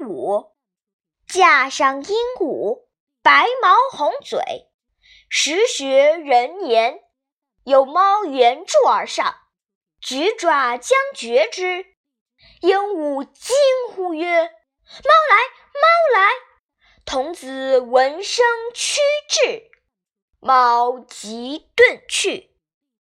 午，架上鹦鹉，白毛红嘴。时学人言，有猫沿柱而上，举爪将绝之。鹦鹉惊呼曰：“猫来，猫来！”童子闻声趋至，猫即遁去。